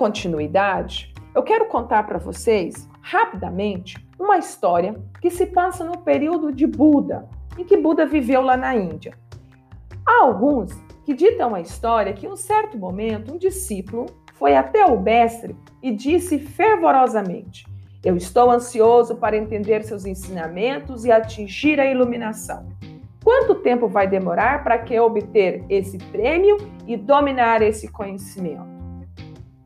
continuidade, eu quero contar para vocês, rapidamente, uma história que se passa no período de Buda, em que Buda viveu lá na Índia. Há alguns que ditam a história que, em um certo momento, um discípulo foi até o mestre e disse fervorosamente: Eu estou ansioso para entender seus ensinamentos e atingir a iluminação. Quanto tempo vai demorar para que eu obter esse prêmio e dominar esse conhecimento?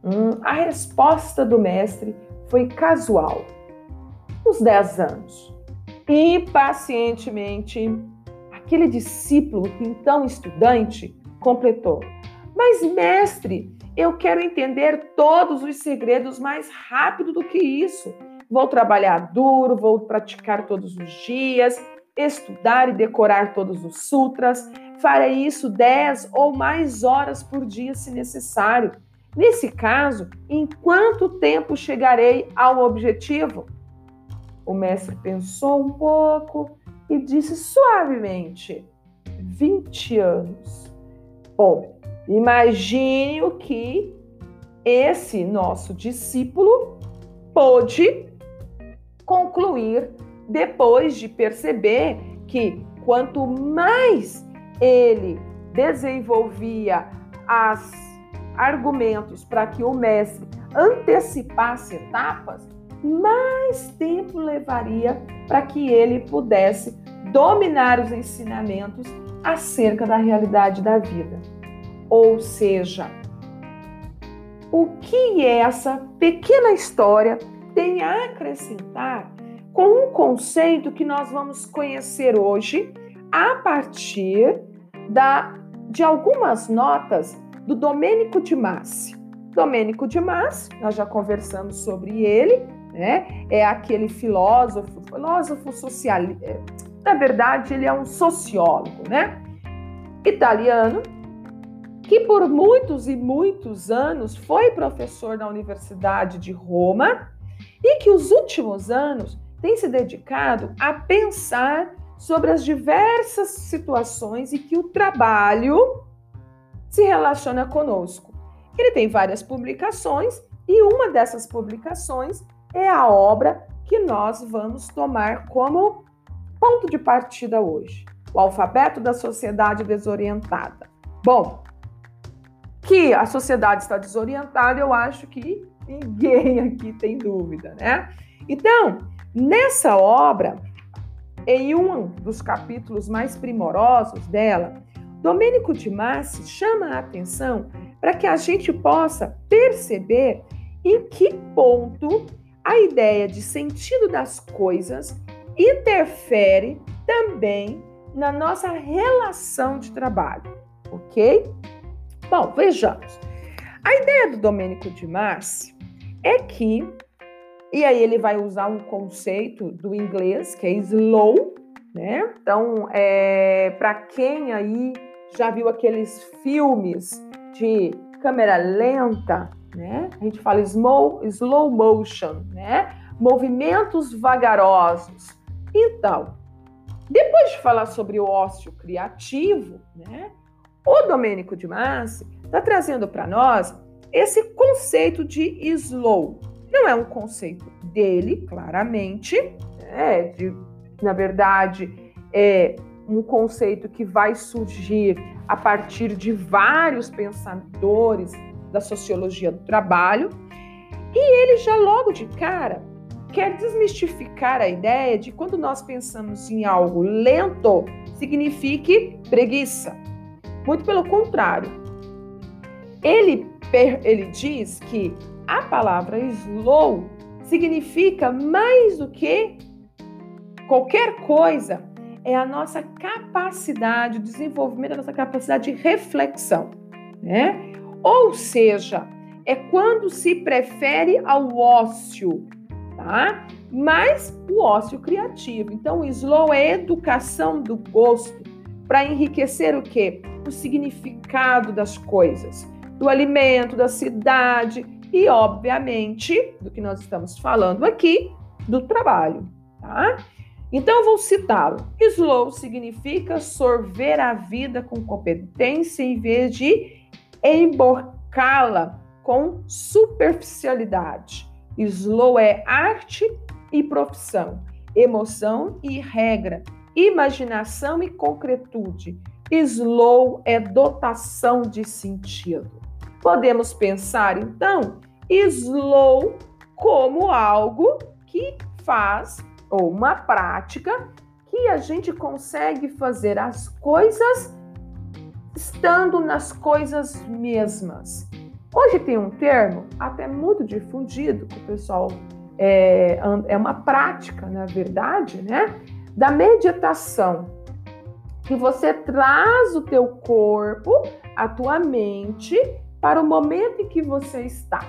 Hum, a resposta do mestre foi casual. Uns 10 anos. E pacientemente, aquele discípulo, então estudante, completou: Mas, mestre, eu quero entender todos os segredos mais rápido do que isso. Vou trabalhar duro, vou praticar todos os dias, estudar e decorar todos os sutras. Farei isso 10 ou mais horas por dia se necessário. Nesse caso, em quanto tempo chegarei ao objetivo? O mestre pensou um pouco e disse suavemente: 20 anos. Bom, Imagine o que esse nosso discípulo pôde concluir depois de perceber que quanto mais ele desenvolvia as argumentos para que o mestre antecipasse etapas, mais tempo levaria para que ele pudesse dominar os ensinamentos acerca da realidade da vida. Ou seja, o que essa pequena história tem a acrescentar com um conceito que nós vamos conhecer hoje a partir da, de algumas notas do Domênico de Massi. Domênico de Massi, nós já conversamos sobre ele, né? É aquele filósofo, filósofo socialista. É, na verdade, ele é um sociólogo, né? Italiano, que por muitos e muitos anos foi professor na Universidade de Roma e que os últimos anos tem se dedicado a pensar sobre as diversas situações e que o trabalho se relaciona conosco. Ele tem várias publicações e uma dessas publicações é a obra que nós vamos tomar como ponto de partida hoje: O Alfabeto da Sociedade Desorientada. Bom, que a sociedade está desorientada, eu acho que ninguém aqui tem dúvida, né? Então, nessa obra, em um dos capítulos mais primorosos dela, Domênico de Massi chama a atenção para que a gente possa perceber em que ponto a ideia de sentido das coisas interfere também na nossa relação de trabalho, ok? Bom, vejamos. A ideia do Domênico de Massi é que, e aí ele vai usar um conceito do inglês que é slow, né? Então, é, para quem aí já viu aqueles filmes de câmera lenta, né? A gente fala slow, slow motion, né? Movimentos vagarosos. Então, depois de falar sobre o ócio criativo, né? O Domênico de Massi está trazendo para nós esse conceito de slow. Não é um conceito dele, claramente, é, de, na verdade, é um conceito que vai surgir a partir de vários pensadores da sociologia do trabalho. E ele já logo de cara quer desmistificar a ideia de quando nós pensamos em algo lento, signifique preguiça. Muito pelo contrário. Ele, ele diz que a palavra slow significa mais do que qualquer coisa, é a nossa capacidade, o desenvolvimento da nossa capacidade de reflexão, né? Ou seja, é quando se prefere ao ócio, tá? Mas o ócio criativo. Então, o slow é educação do gosto para enriquecer o quê? o significado das coisas, do alimento, da cidade e, obviamente, do que nós estamos falando aqui, do trabalho, tá? Então, vou citá-lo. Slow significa sorver a vida com competência em vez de emborcá-la com superficialidade. Slow é arte e profissão, emoção e regra, imaginação e concretude. Slow é dotação de sentido. Podemos pensar então slow como algo que faz ou uma prática que a gente consegue fazer as coisas estando nas coisas mesmas. Hoje tem um termo até muito difundido que o pessoal é, é uma prática, na verdade, né? Da meditação, que você traz o teu corpo, a tua mente para o momento em que você está.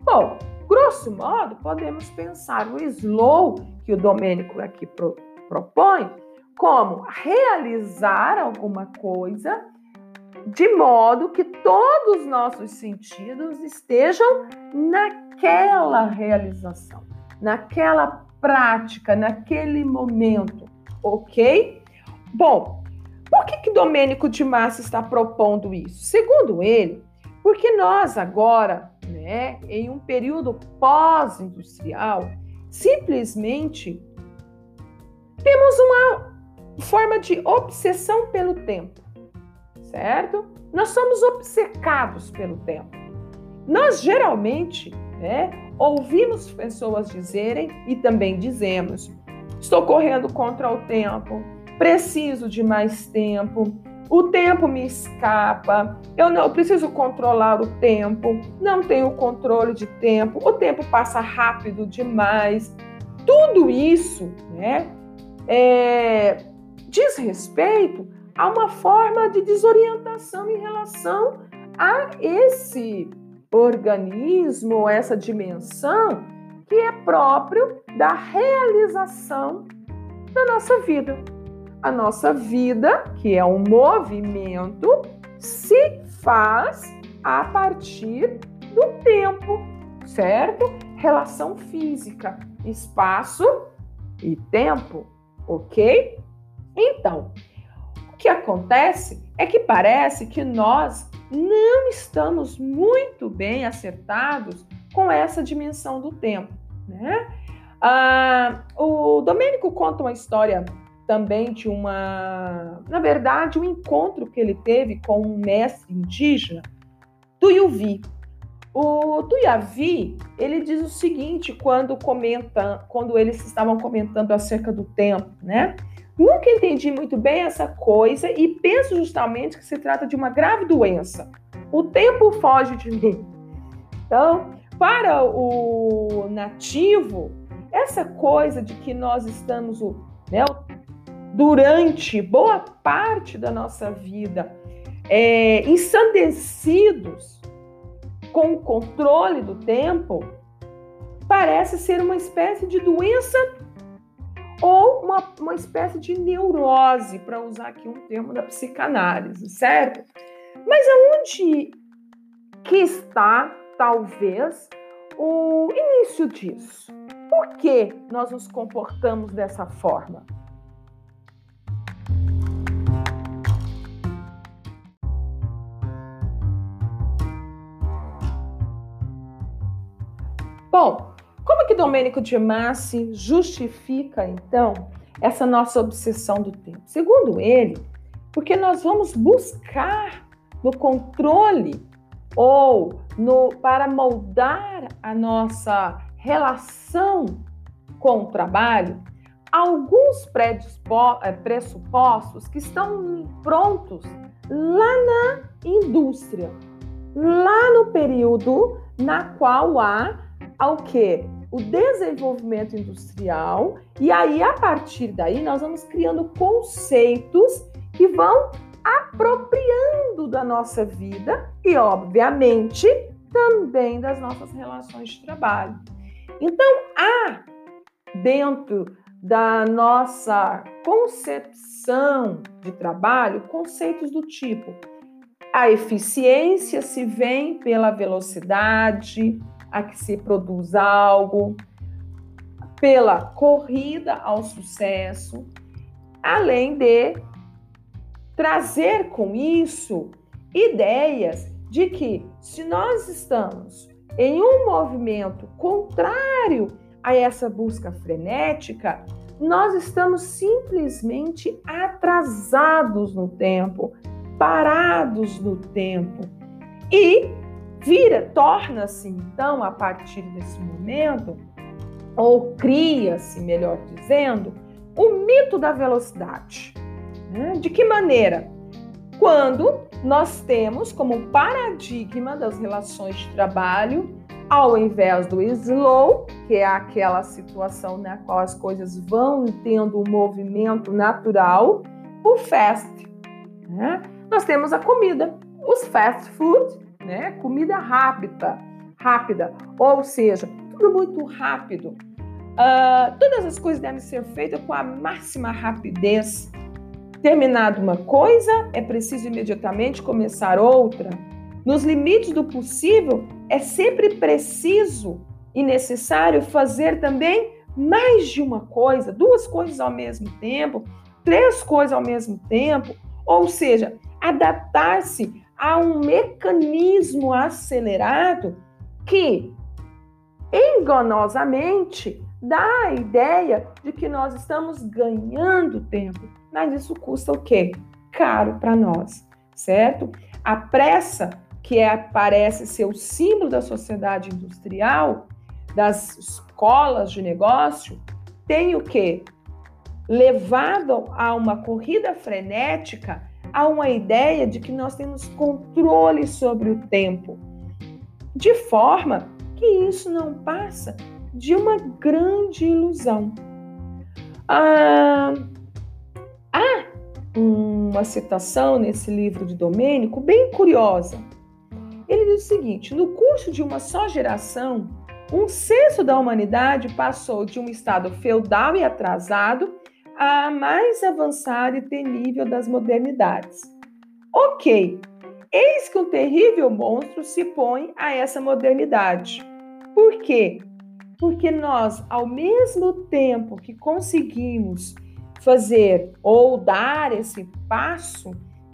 Bom, grosso modo, podemos pensar o slow que o Domênico aqui pro, propõe como realizar alguma coisa de modo que todos os nossos sentidos estejam naquela realização, naquela prática, naquele momento, ok? Bom, por que, que Domênico de Massa está propondo isso? Segundo ele, porque nós agora, né, em um período pós-industrial, simplesmente temos uma forma de obsessão pelo tempo certo? Nós somos obcecados pelo tempo. Nós geralmente né, ouvimos pessoas dizerem e também dizemos: estou correndo contra o tempo, preciso de mais tempo, o tempo me escapa, eu não eu preciso controlar o tempo, não tenho controle de tempo, o tempo passa rápido demais. Tudo isso né, é, diz respeito há uma forma de desorientação em relação a esse organismo, essa dimensão que é próprio da realização da nossa vida. A nossa vida, que é um movimento, se faz a partir do tempo, certo? Relação física, espaço e tempo, ok? Então, que acontece é que parece que nós não estamos muito bem acertados com essa dimensão do tempo, né? Ah, o Domênico conta uma história também de uma, na verdade, um encontro que ele teve com um mestre indígena, Tuiuvi. O Tuiavi, ele diz o seguinte quando comenta, quando eles estavam comentando acerca do tempo, né? Nunca entendi muito bem essa coisa e penso justamente que se trata de uma grave doença. O tempo foge de mim. Então, para o nativo, essa coisa de que nós estamos né, durante boa parte da nossa vida é, ensandecidos com o controle do tempo, parece ser uma espécie de doença ou uma, uma espécie de neurose, para usar aqui um termo da psicanálise, certo? Mas aonde que está, talvez, o início disso? Por que nós nos comportamos dessa forma? Bom, como que Domênico de Massi justifica, então, essa nossa obsessão do tempo? Segundo ele, porque nós vamos buscar no controle ou no para moldar a nossa relação com o trabalho alguns eh, pressupostos que estão prontos lá na indústria, lá no período na qual há ao que o desenvolvimento industrial, e aí a partir daí nós vamos criando conceitos que vão apropriando da nossa vida e, obviamente, também das nossas relações de trabalho. Então, há dentro da nossa concepção de trabalho conceitos do tipo: a eficiência se vem pela velocidade, a que se produz algo, pela corrida ao sucesso, além de trazer com isso ideias de que se nós estamos em um movimento contrário a essa busca frenética, nós estamos simplesmente atrasados no tempo, parados no tempo. E vira, torna-se então, a partir desse momento, ou cria-se, melhor dizendo, o mito da velocidade. Né? De que maneira? Quando nós temos como paradigma das relações de trabalho ao invés do slow, que é aquela situação na qual as coisas vão tendo um movimento natural, o fast. Né? Nós temos a comida, os fast food, né? comida rápida, rápida, ou seja, tudo muito rápido. Uh, todas as coisas devem ser feitas com a máxima rapidez. Terminado uma coisa, é preciso imediatamente começar outra. Nos limites do possível, é sempre preciso e necessário fazer também mais de uma coisa, duas coisas ao mesmo tempo, três coisas ao mesmo tempo, ou seja, adaptar-se a um mecanismo acelerado que enganosamente dá a ideia de que nós estamos ganhando tempo, mas isso custa o quê? Caro para nós, certo? A pressa que é, parece ser o símbolo da sociedade industrial, das escolas de negócio, tem o quê? Levado a uma corrida frenética, a uma ideia de que nós temos controle sobre o tempo, de forma que isso não passa de uma grande ilusão. Ah, há uma citação nesse livro de Domênico bem curiosa ele diz o seguinte: no curso de uma só geração, um sexto da humanidade passou de um estado feudal e atrasado a mais avançado e temível das modernidades. Ok, eis que um terrível monstro se põe a essa modernidade. Por quê? Porque nós, ao mesmo tempo que conseguimos fazer ou dar esse passo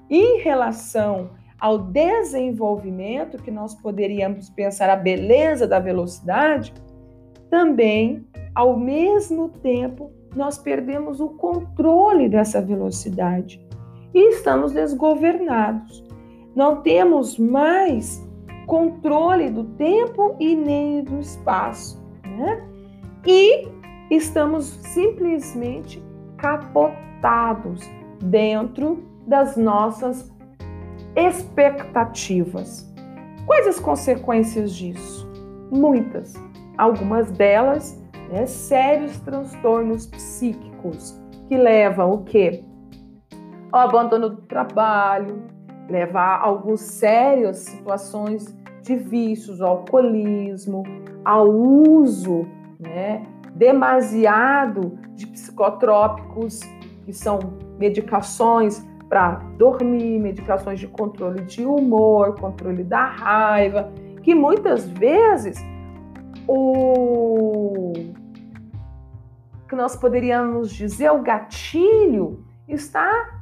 em relação ao desenvolvimento, que nós poderíamos pensar a beleza da velocidade, também, ao mesmo tempo, nós perdemos o controle dessa velocidade e estamos desgovernados. Não temos mais controle do tempo e nem do espaço, né? E estamos simplesmente capotados dentro das nossas expectativas. Quais as consequências disso? Muitas. Algumas delas, né, sérios transtornos psíquicos que levam o quê? Ao abandono do trabalho, levar a algumas sérias situações de vícios, ao alcoolismo, ao uso né, demasiado de psicotrópicos, que são medicações para dormir, medicações de controle de humor, controle da raiva, que muitas vezes o que nós poderíamos dizer o gatilho está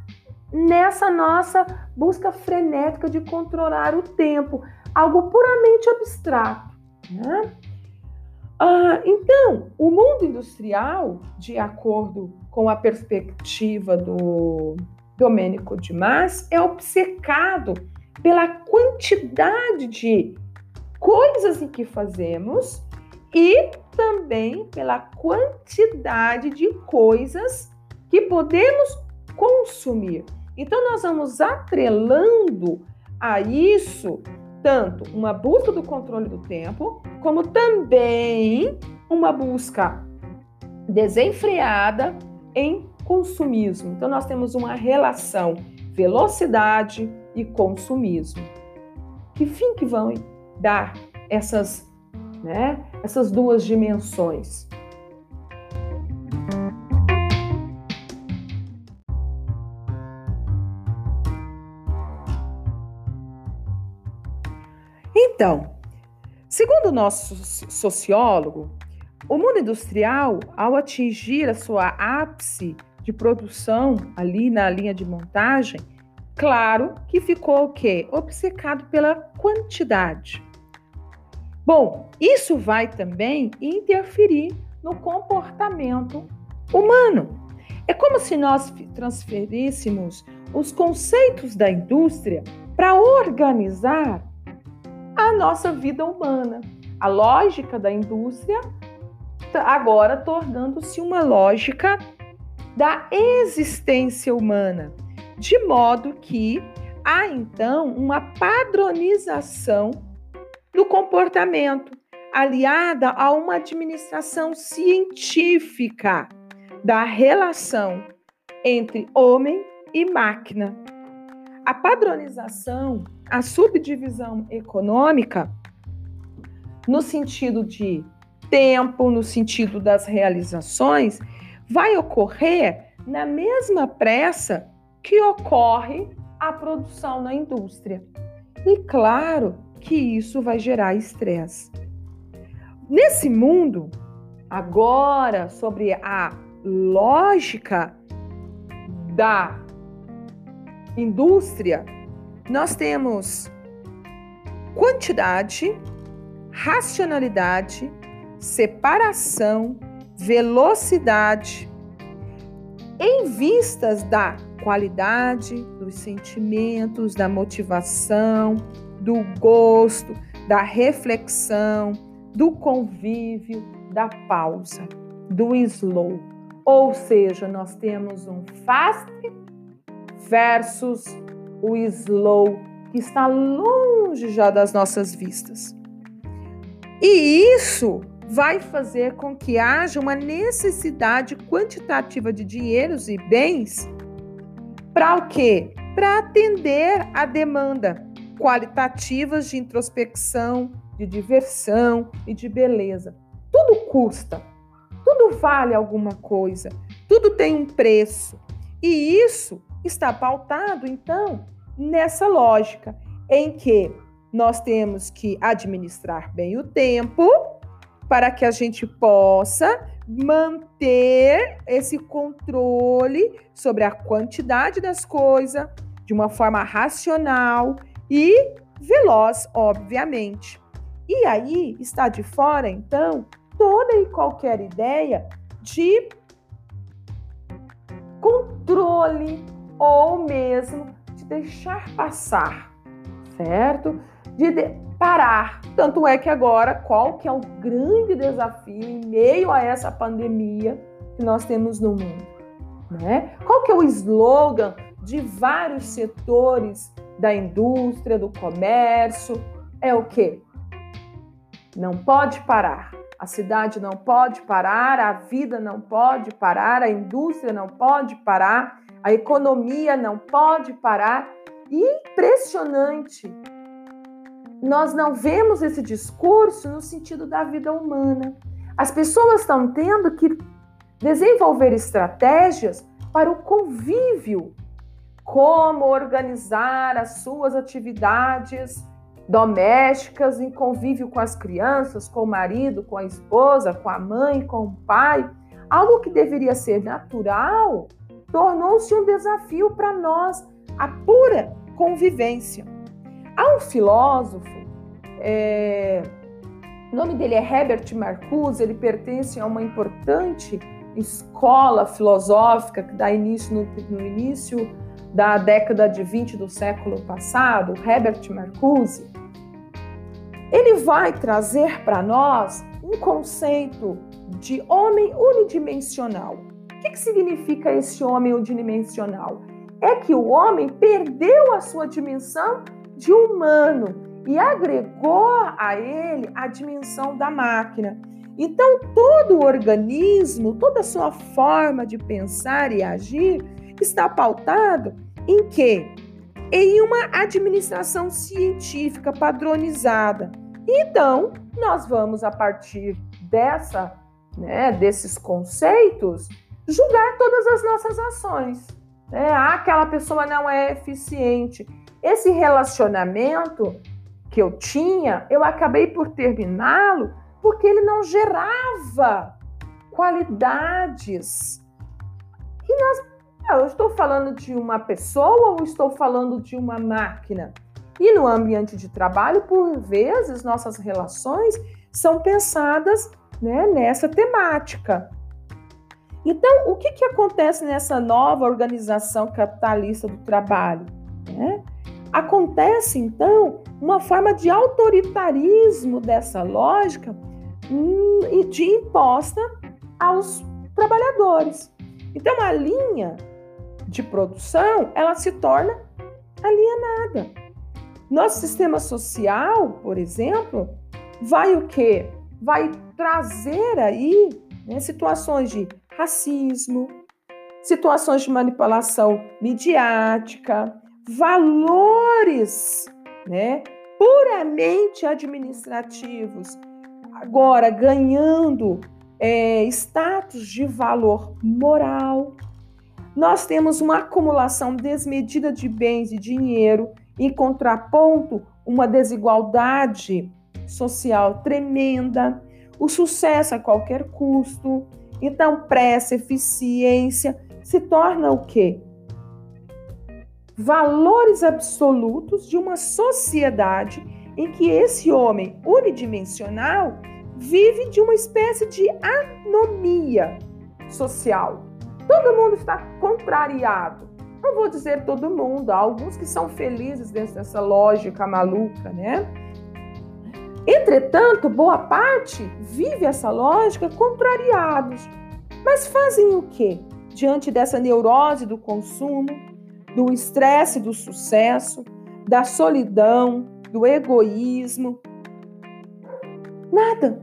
nessa nossa busca frenética de controlar o tempo, algo puramente abstrato. Né? Ah, então, o mundo industrial, de acordo com a perspectiva do Domênico de Mas é obcecado pela quantidade de coisas em que fazemos e também pela quantidade de coisas que podemos consumir. Então, nós vamos atrelando a isso tanto uma busca do controle do tempo, como também uma busca desenfreada em consumismo. Então, nós temos uma relação velocidade e consumismo. Que fim que vão dar essas, né, essas duas dimensões? Então, segundo o nosso sociólogo, o mundo industrial, ao atingir a sua ápice de produção ali na linha de montagem, claro que ficou o quê? Obcecado pela quantidade. Bom, isso vai também interferir no comportamento humano. É como se nós transferíssemos os conceitos da indústria para organizar a nossa vida humana. A lógica da indústria agora tornando-se uma lógica da existência humana, de modo que há então uma padronização do comportamento, aliada a uma administração científica da relação entre homem e máquina. A padronização, a subdivisão econômica, no sentido de tempo, no sentido das realizações, vai ocorrer na mesma pressa que ocorre a produção na indústria. E claro que isso vai gerar estresse. Nesse mundo, agora, sobre a lógica da indústria, nós temos quantidade, racionalidade, separação, velocidade, em vistas da qualidade, dos sentimentos, da motivação, do gosto, da reflexão, do convívio, da pausa, do slow. Ou seja, nós temos um fast versus o slow, que está longe já das nossas vistas. E isso vai fazer com que haja uma necessidade quantitativa de dinheiros e bens para o quê? Para atender a demanda qualitativas de introspecção, de diversão e de beleza. Tudo custa, tudo vale alguma coisa, tudo tem um preço. E isso está pautado, então, nessa lógica em que nós temos que administrar bem o tempo para que a gente possa manter esse controle sobre a quantidade das coisas de uma forma racional e veloz, obviamente. E aí está de fora, então, toda e qualquer ideia de controle ou mesmo de deixar passar, certo? De, de parar. Tanto é que agora, qual que é o grande desafio em meio a essa pandemia que nós temos no mundo? Né? Qual que é o slogan de vários setores da indústria, do comércio? É o quê? Não pode parar. A cidade não pode parar, a vida não pode parar, a indústria não pode parar, a economia não pode parar. E impressionante nós não vemos esse discurso no sentido da vida humana. As pessoas estão tendo que desenvolver estratégias para o convívio, como organizar as suas atividades domésticas em convívio com as crianças, com o marido, com a esposa, com a mãe, com o pai. Algo que deveria ser natural tornou-se um desafio para nós, a pura convivência. Há um filósofo, é, o nome dele é Herbert Marcuse, ele pertence a uma importante escola filosófica que dá início no, no início da década de 20 do século passado, Herbert Marcuse. Ele vai trazer para nós um conceito de homem unidimensional. O que, que significa esse homem unidimensional? É que o homem perdeu a sua dimensão de humano e agregou a ele a dimensão da máquina. Então, todo o organismo, toda a sua forma de pensar e agir está pautado em quê? Em uma administração científica padronizada. Então, nós vamos, a partir dessa, né, desses conceitos, julgar todas as nossas ações. Né? Ah, aquela pessoa não é eficiente. Esse relacionamento que eu tinha, eu acabei por terminá-lo porque ele não gerava qualidades. E nós, eu estou falando de uma pessoa ou estou falando de uma máquina? E no ambiente de trabalho, por vezes, nossas relações são pensadas né, nessa temática. Então, o que, que acontece nessa nova organização capitalista do trabalho? Né? Acontece, então, uma forma de autoritarismo dessa lógica hum, e de imposta aos trabalhadores. Então, a linha de produção, ela se torna alienada. Nosso sistema social, por exemplo, vai o quê? Vai trazer aí né, situações de racismo, situações de manipulação midiática, valores, né, puramente administrativos, agora ganhando é, status de valor moral. Nós temos uma acumulação desmedida de bens e dinheiro, em contraponto, uma desigualdade social tremenda, o sucesso a qualquer custo. Então, pressa, eficiência se torna o quê? Valores absolutos de uma sociedade em que esse homem unidimensional vive de uma espécie de anomia social. Todo mundo está contrariado. Não vou dizer todo mundo, há alguns que são felizes dentro dessa lógica maluca, né? Entretanto, boa parte vive essa lógica contrariados. Mas fazem o quê? Diante dessa neurose do consumo, do estresse do sucesso, da solidão, do egoísmo. Nada.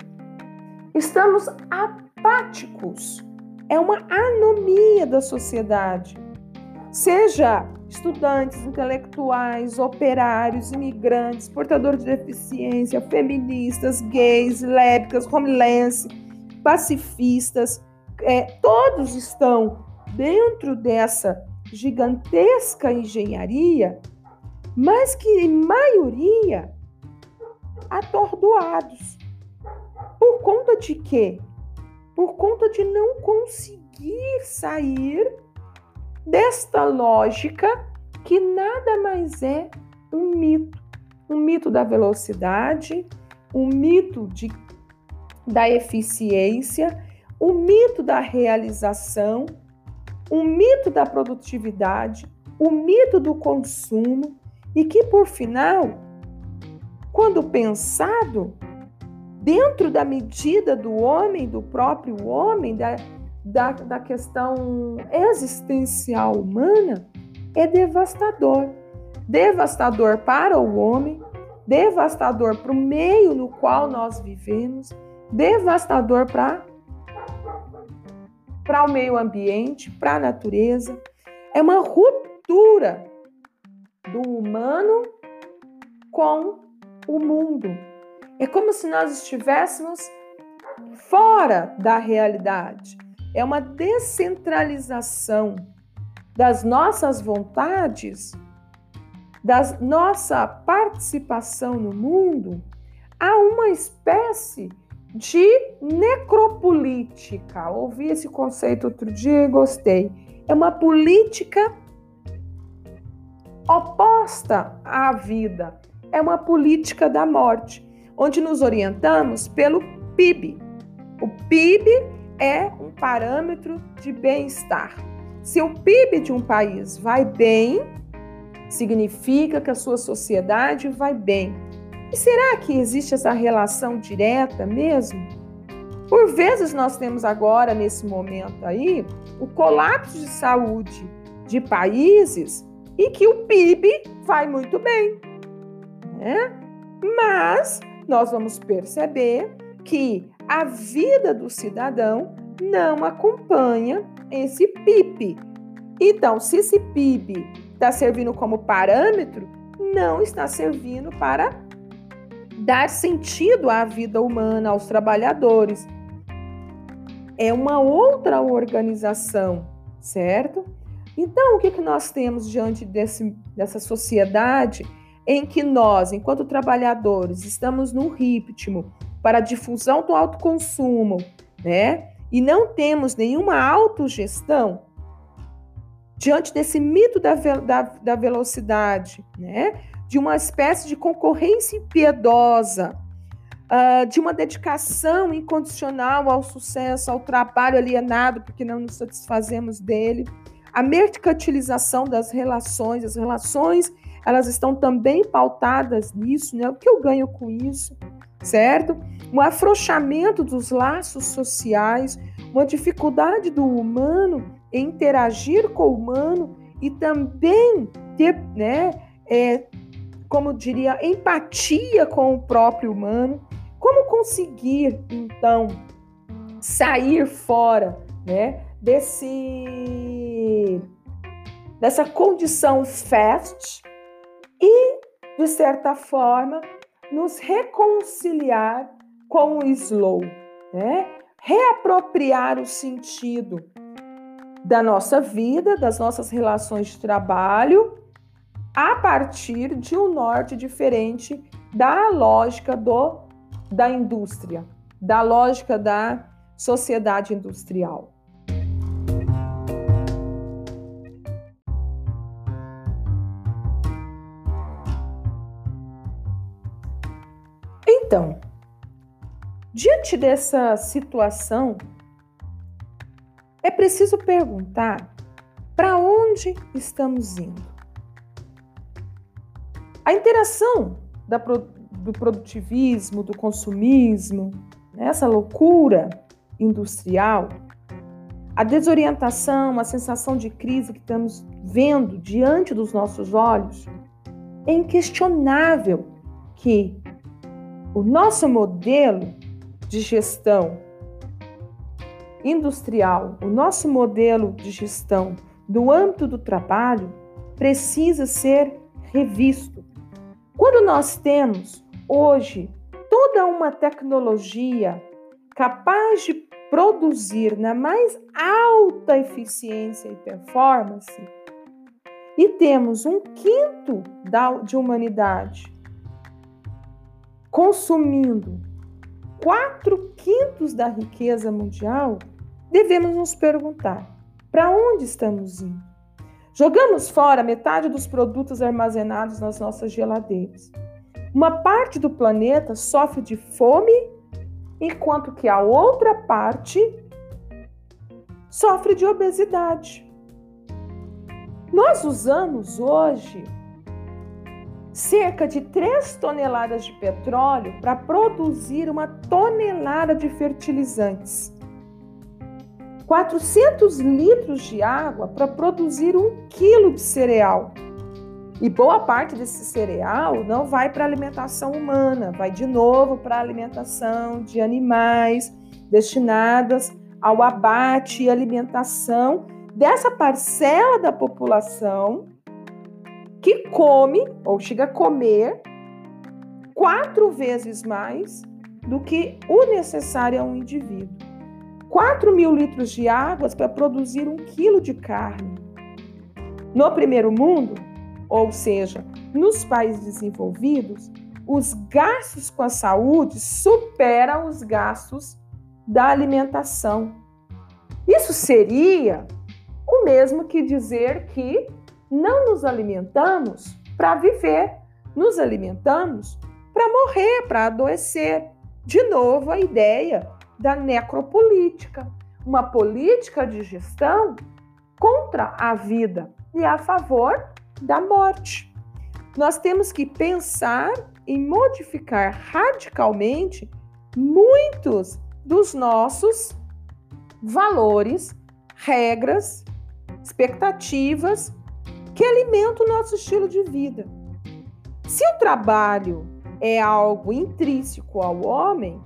Estamos apáticos. É uma anomia da sociedade. Seja estudantes, intelectuais, operários, imigrantes, portadores de deficiência, feministas, gays, lésbicas, homeless, pacifistas, é, todos estão dentro dessa gigantesca engenharia, mas que em maioria atordoados. Por conta de quê? Por conta de não conseguir sair desta lógica que nada mais é um mito, um mito da velocidade, um mito de, da eficiência, um mito da realização, um mito da produtividade, o um mito do consumo e que, por final, quando pensado dentro da medida do homem, do próprio homem, da, da, da questão existencial humana é devastador. Devastador para o homem, devastador para o meio no qual nós vivemos, devastador para para o meio ambiente, para a natureza. É uma ruptura do humano com o mundo. É como se nós estivéssemos fora da realidade é uma descentralização das nossas vontades, da nossa participação no mundo a uma espécie de necropolítica. Ouvi esse conceito outro dia e gostei. É uma política oposta à vida. É uma política da morte, onde nos orientamos pelo PIB. O PIB é um parâmetro de bem-estar. Se o PIB de um país vai bem, significa que a sua sociedade vai bem. E será que existe essa relação direta mesmo? Por vezes nós temos agora, nesse momento aí, o colapso de saúde de países e que o PIB vai muito bem. Né? Mas nós vamos perceber que a vida do cidadão não acompanha esse PIB. Então, se esse PIB está servindo como parâmetro, não está servindo para dar sentido à vida humana, aos trabalhadores. É uma outra organização, certo? Então, o que, que nós temos diante desse, dessa sociedade em que nós, enquanto trabalhadores, estamos num ritmo para a difusão do autoconsumo, né? E não temos nenhuma autogestão diante desse mito da, da, da velocidade, né? de uma espécie de concorrência impiedosa, uh, de uma dedicação incondicional ao sucesso, ao trabalho alienado, porque não nos satisfazemos dele, a mercantilização das relações, as relações, elas estão também pautadas nisso, né? O que eu ganho com isso, certo? Um afrouxamento dos laços sociais, uma dificuldade do humano em interagir com o humano e também ter, né, é, como diria, empatia com o próprio humano. Como conseguir, então, sair fora, né, desse dessa condição fast de certa forma, nos reconciliar com o slow, né? Reapropriar o sentido da nossa vida, das nossas relações de trabalho, a partir de um norte diferente da lógica do da indústria, da lógica da sociedade industrial. Então, diante dessa situação, é preciso perguntar para onde estamos indo. A interação da, do produtivismo, do consumismo, né, essa loucura industrial, a desorientação, a sensação de crise que estamos vendo diante dos nossos olhos, é inquestionável que o nosso modelo de gestão industrial, o nosso modelo de gestão do âmbito do trabalho precisa ser revisto. Quando nós temos hoje toda uma tecnologia capaz de produzir na mais alta eficiência e performance, e temos um quinto da, de humanidade consumindo quatro quintos da riqueza mundial, devemos nos perguntar: para onde estamos indo? Jogamos fora metade dos produtos armazenados nas nossas geladeiras. Uma parte do planeta sofre de fome, enquanto que a outra parte sofre de obesidade. Nós usamos hoje cerca de 3 toneladas de petróleo para produzir uma tonelada de fertilizantes. 400 litros de água para produzir um quilo de cereal. E boa parte desse cereal não vai para alimentação humana, vai de novo para alimentação de animais destinadas ao abate e alimentação dessa parcela da população que come ou chega a comer quatro vezes mais do que o necessário a um indivíduo. 4 mil litros de água para produzir um quilo de carne. No primeiro mundo, ou seja, nos países desenvolvidos, os gastos com a saúde superam os gastos da alimentação. Isso seria o mesmo que dizer que não nos alimentamos para viver, nos alimentamos para morrer, para adoecer. De novo, a ideia da necropolítica, uma política de gestão contra a vida e a favor da morte. Nós temos que pensar em modificar radicalmente muitos dos nossos valores, regras, expectativas que alimenta o nosso estilo de vida. Se o trabalho é algo intrínseco ao homem,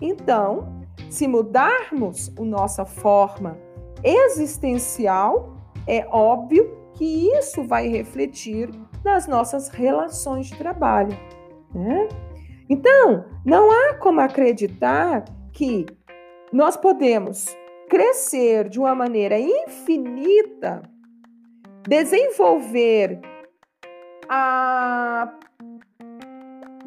então, se mudarmos a nossa forma existencial, é óbvio que isso vai refletir nas nossas relações de trabalho. Né? Então, não há como acreditar que nós podemos crescer de uma maneira infinita desenvolver a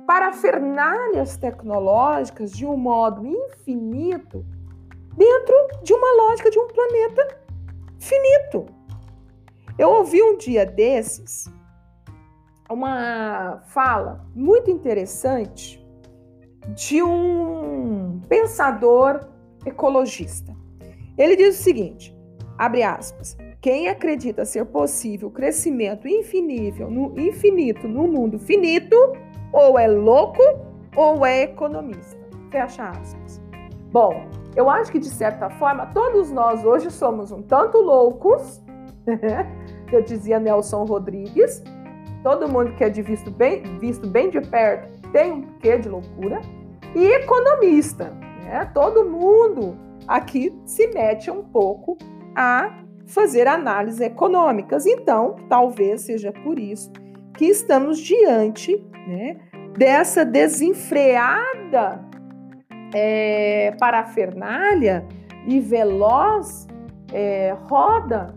parafernálias tecnológicas de um modo infinito dentro de uma lógica de um planeta finito. Eu ouvi um dia desses uma fala muito interessante de um pensador ecologista. Ele diz o seguinte: abre aspas. Quem acredita ser possível crescimento infinito no, infinito no mundo finito, ou é louco ou é economista. Fecha aspas. Bom, eu acho que de certa forma todos nós hoje somos um tanto loucos, eu dizia Nelson Rodrigues. Todo mundo que é de visto bem, visto bem de perto tem um quê de loucura. E economista, né? Todo mundo aqui se mete um pouco a fazer análises econômicas. Então, talvez seja por isso que estamos diante né, dessa desenfreada é, parafernália e veloz é, roda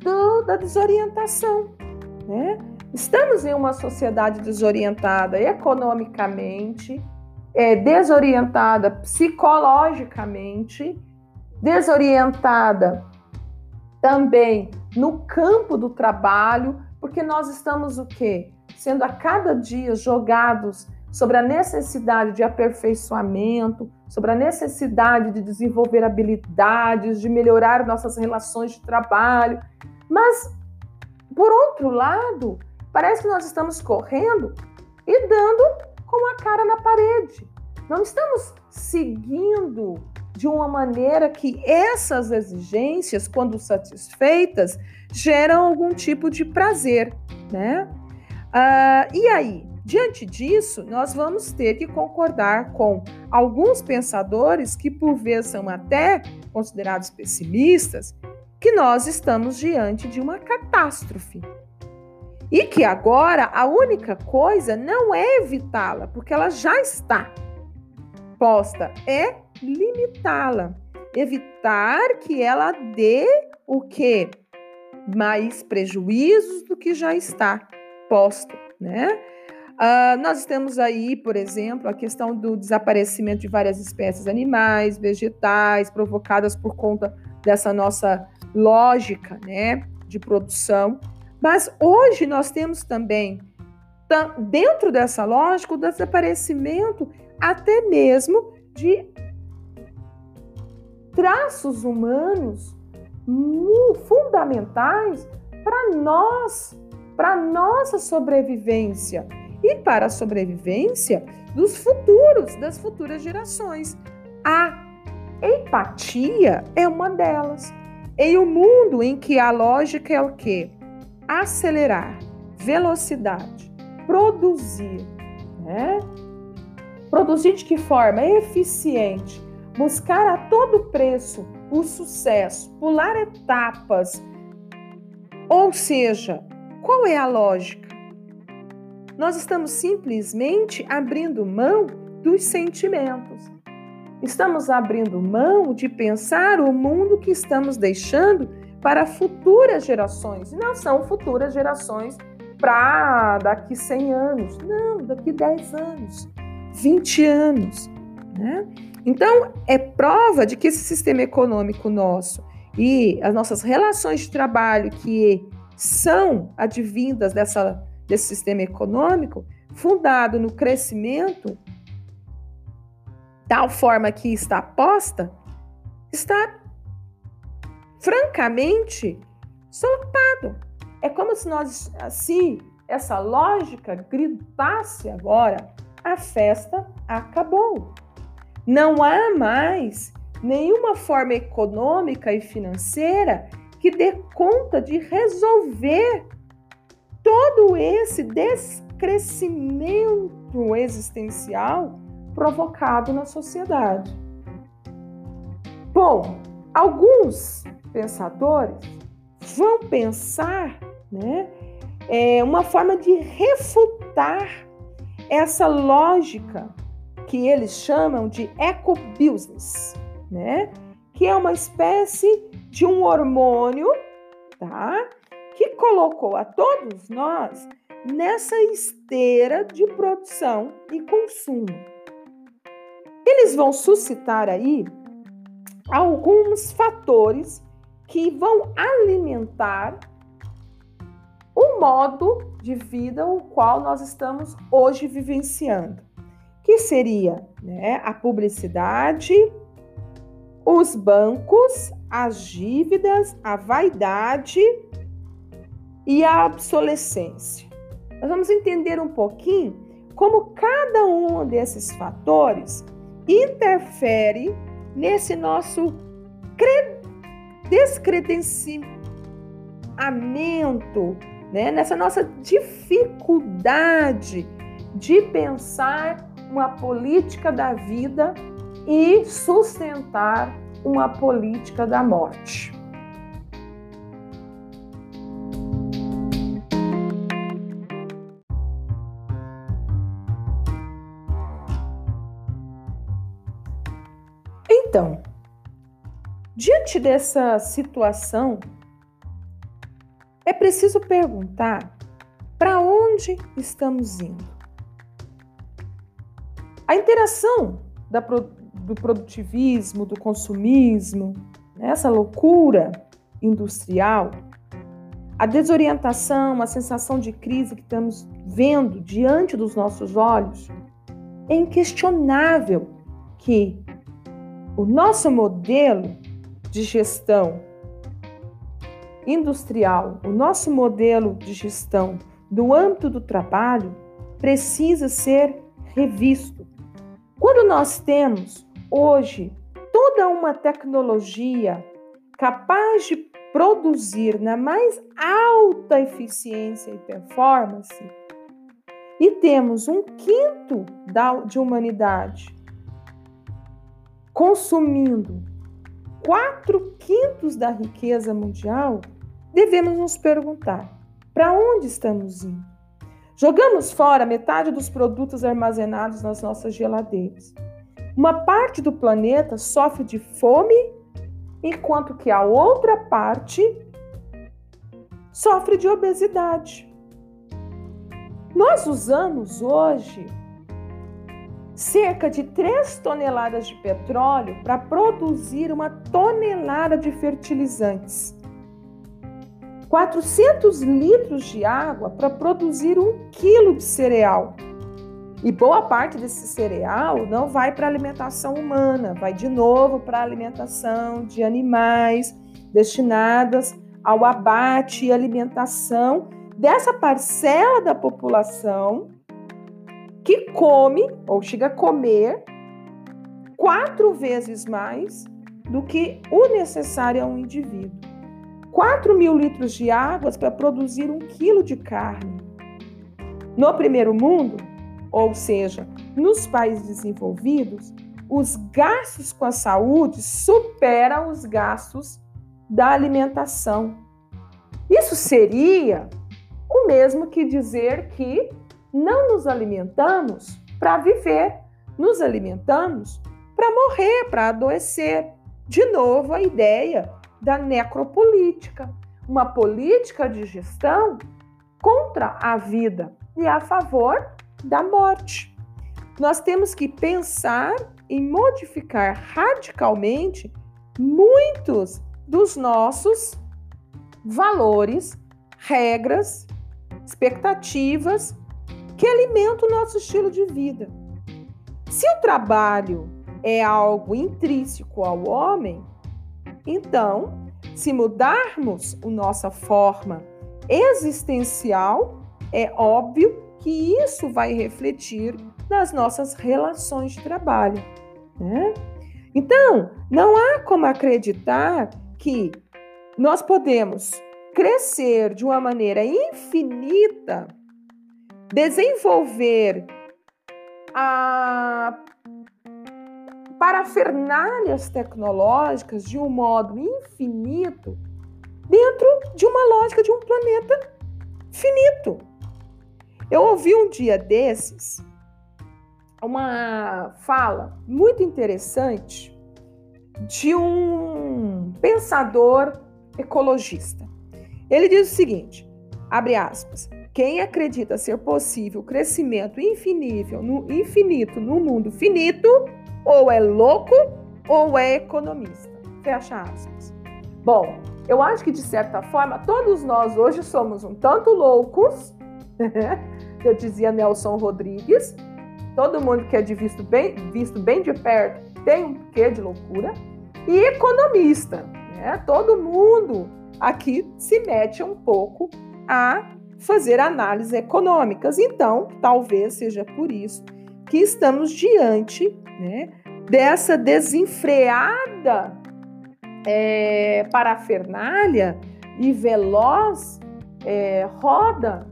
do, da desorientação. Né? Estamos em uma sociedade desorientada economicamente, é, desorientada psicologicamente, desorientada também no campo do trabalho, porque nós estamos o quê? Sendo a cada dia jogados sobre a necessidade de aperfeiçoamento, sobre a necessidade de desenvolver habilidades, de melhorar nossas relações de trabalho. Mas, por outro lado, parece que nós estamos correndo e dando com a cara na parede. Não estamos seguindo de uma maneira que essas exigências, quando satisfeitas, geram algum tipo de prazer, né? Ah, e aí, diante disso, nós vamos ter que concordar com alguns pensadores que, por vezes, são até considerados pessimistas, que nós estamos diante de uma catástrofe. E que agora a única coisa não é evitá-la, porque ela já está posta, é limitá-la, evitar que ela dê o que mais prejuízos do que já está posto, né? Uh, nós temos aí, por exemplo, a questão do desaparecimento de várias espécies animais, vegetais, provocadas por conta dessa nossa lógica, né, de produção. Mas hoje nós temos também, dentro dessa lógica, o desaparecimento até mesmo de traços humanos fundamentais para nós, para nossa sobrevivência e para a sobrevivência dos futuros, das futuras gerações. A empatia é uma delas. Em um mundo em que a lógica é o quê? Acelerar, velocidade, produzir, né? Produzir de que forma? Eficiente, buscar a todo preço o sucesso, pular etapas. Ou seja, qual é a lógica? Nós estamos simplesmente abrindo mão dos sentimentos. Estamos abrindo mão de pensar o mundo que estamos deixando para futuras gerações. E não são futuras gerações para daqui 100 anos, não, daqui 10 anos, 20 anos. Né? Então, é prova de que esse sistema econômico nosso e as nossas relações de trabalho que são advindas dessa, desse sistema econômico, fundado no crescimento, tal forma que está posta, está francamente solapado. É como se nós, assim, essa lógica gritasse agora: a festa acabou. Não há mais nenhuma forma econômica e financeira que dê conta de resolver todo esse descrescimento existencial provocado na sociedade. Bom, alguns pensadores vão pensar né, é, uma forma de refutar essa lógica que eles chamam de ecobusiness, né? Que é uma espécie de um hormônio, tá? Que colocou a todos nós nessa esteira de produção e consumo. Eles vão suscitar aí alguns fatores que vão alimentar no modo de vida o qual nós estamos hoje vivenciando, que seria né, a publicidade, os bancos, as dívidas, a vaidade e a obsolescência. Nós vamos entender um pouquinho como cada um desses fatores interfere nesse nosso descredenciamento, né? nessa nossa dificuldade de pensar uma política da vida e sustentar uma política da morte. Então, diante dessa situação, é preciso perguntar para onde estamos indo. A interação da, do produtivismo, do consumismo, né, essa loucura industrial, a desorientação, a sensação de crise que estamos vendo diante dos nossos olhos, é inquestionável que o nosso modelo de gestão industrial, o nosso modelo de gestão do âmbito do trabalho precisa ser revisto. Quando nós temos hoje toda uma tecnologia capaz de produzir na mais alta eficiência e performance, e temos um quinto da, de humanidade consumindo quatro quintos da riqueza mundial, devemos nos perguntar: para onde estamos indo? Jogamos fora metade dos produtos armazenados nas nossas geladeiras. Uma parte do planeta sofre de fome, enquanto que a outra parte sofre de obesidade. Nós usamos hoje cerca de 3 toneladas de petróleo para produzir uma tonelada de fertilizantes. 400 litros de água para produzir um quilo de cereal. E boa parte desse cereal não vai para alimentação humana, vai de novo para alimentação de animais destinadas ao abate e alimentação dessa parcela da população que come ou chega a comer quatro vezes mais do que o necessário a um indivíduo. 4 mil litros de água para produzir um quilo de carne. No primeiro mundo, ou seja, nos países desenvolvidos, os gastos com a saúde superam os gastos da alimentação. Isso seria o mesmo que dizer que não nos alimentamos para viver, nos alimentamos para morrer, para adoecer. De novo, a ideia da necropolítica, uma política de gestão contra a vida e a favor da morte. Nós temos que pensar em modificar radicalmente muitos dos nossos valores, regras, expectativas que alimenta o nosso estilo de vida. Se o trabalho é algo intrínseco ao homem, então, se mudarmos a nossa forma existencial, é óbvio que isso vai refletir nas nossas relações de trabalho. Né? Então, não há como acreditar que nós podemos crescer de uma maneira infinita desenvolver a parafernálias tecnológicas de um modo infinito dentro de uma lógica de um planeta finito. Eu ouvi um dia desses uma fala muito interessante de um pensador ecologista. Ele diz o seguinte: abre aspas, quem acredita ser possível crescimento infinito no, infinito no mundo finito, ou é louco ou é economista. Fecha aspas. Bom, eu acho que de certa forma todos nós hoje somos um tanto loucos, eu dizia Nelson Rodrigues, todo mundo que é de visto bem, visto bem de perto tem um quê de loucura, e economista, né? Todo mundo aqui se mete um pouco a fazer análises econômicas. Então, talvez seja por isso que estamos diante né, dessa desenfreada é, parafernália e veloz é, roda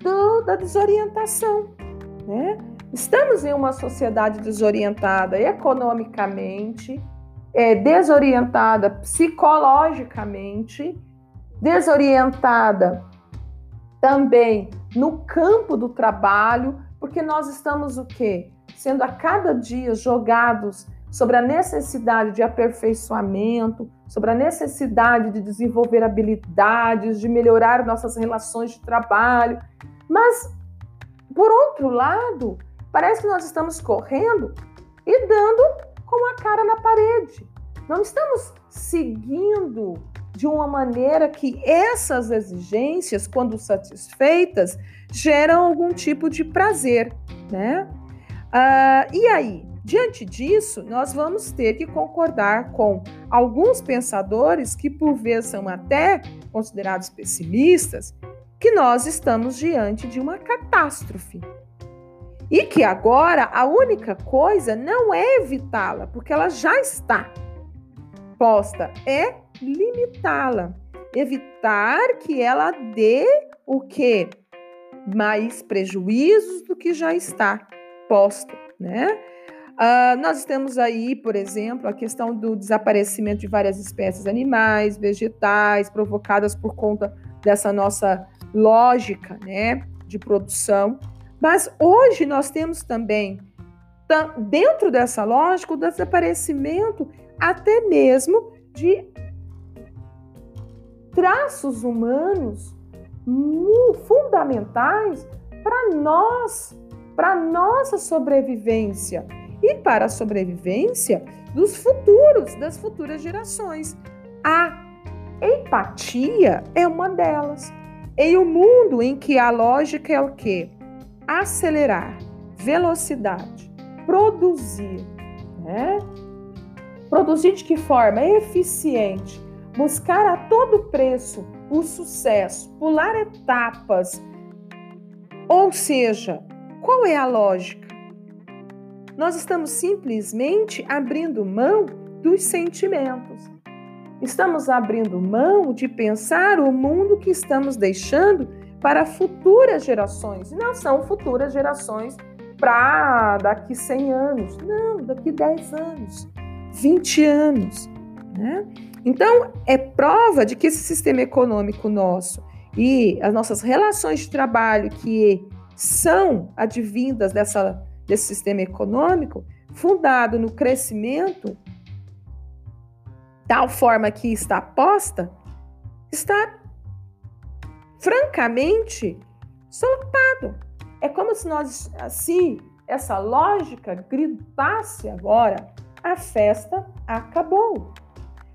do, da desorientação. Né? Estamos em uma sociedade desorientada economicamente, é, desorientada psicologicamente, desorientada também no campo do trabalho, porque nós estamos o quê? Sendo a cada dia jogados sobre a necessidade de aperfeiçoamento, sobre a necessidade de desenvolver habilidades, de melhorar nossas relações de trabalho. Mas, por outro lado, parece que nós estamos correndo e dando com a cara na parede. Não estamos seguindo de uma maneira que essas exigências, quando satisfeitas, geram algum tipo de prazer, né? Ah, e aí, Diante disso, nós vamos ter que concordar com alguns pensadores que, por vezes, são até considerados pessimistas, que nós estamos diante de uma catástrofe. E que agora a única coisa não é evitá-la, porque ela já está posta, é limitá-la. Evitar que ela dê o que? Mais prejuízos do que já está posto, né? Uh, nós temos aí, por exemplo, a questão do desaparecimento de várias espécies animais, vegetais, provocadas por conta dessa nossa lógica né, de produção. Mas hoje nós temos também, dentro dessa lógica, o desaparecimento até mesmo de traços humanos fundamentais para nós, para nossa sobrevivência e para a sobrevivência dos futuros, das futuras gerações. A empatia é uma delas. Em um mundo em que a lógica é o quê? Acelerar, velocidade, produzir, né? Produzir de que forma? Eficiente, buscar a todo preço o sucesso, pular etapas. Ou seja, qual é a lógica? Nós estamos simplesmente abrindo mão dos sentimentos. Estamos abrindo mão de pensar o mundo que estamos deixando para futuras gerações. E não são futuras gerações para daqui 100 anos, não, daqui 10 anos, 20 anos. Né? Então, é prova de que esse sistema econômico nosso e as nossas relações de trabalho que são advindas dessa desse sistema econômico, fundado no crescimento, tal forma que está posta, está francamente solapado. É como se nós, assim, essa lógica gritasse agora: a festa acabou.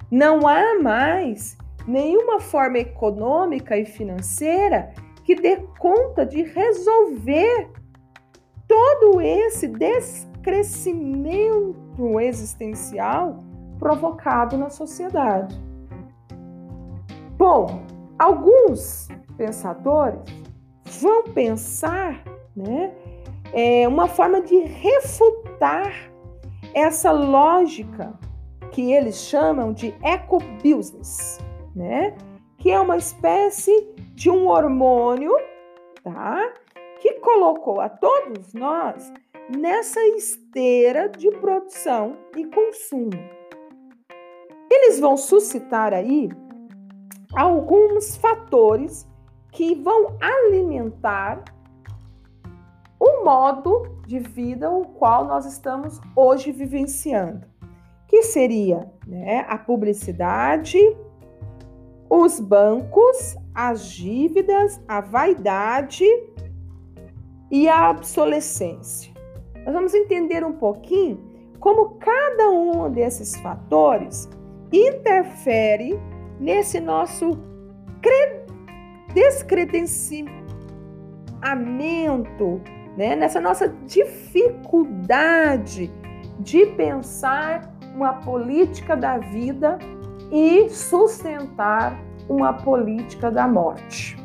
Não há mais nenhuma forma econômica e financeira que dê conta de resolver todo esse descrescimento existencial provocado na sociedade. Bom, alguns pensadores vão pensar né, é, uma forma de refutar essa lógica que eles chamam de ecobusiness, né? Que é uma espécie de um hormônio, tá? que colocou a todos nós nessa esteira de produção e consumo. Eles vão suscitar aí alguns fatores que vão alimentar o modo de vida o qual nós estamos hoje vivenciando, seria né, a publicidade, os bancos, as dívidas, a vaidade e a obsolescência. Nós vamos entender um pouquinho como cada um desses fatores interfere nesse nosso descredenciamento, né? nessa nossa dificuldade de pensar uma política da vida e sustentar uma política da morte.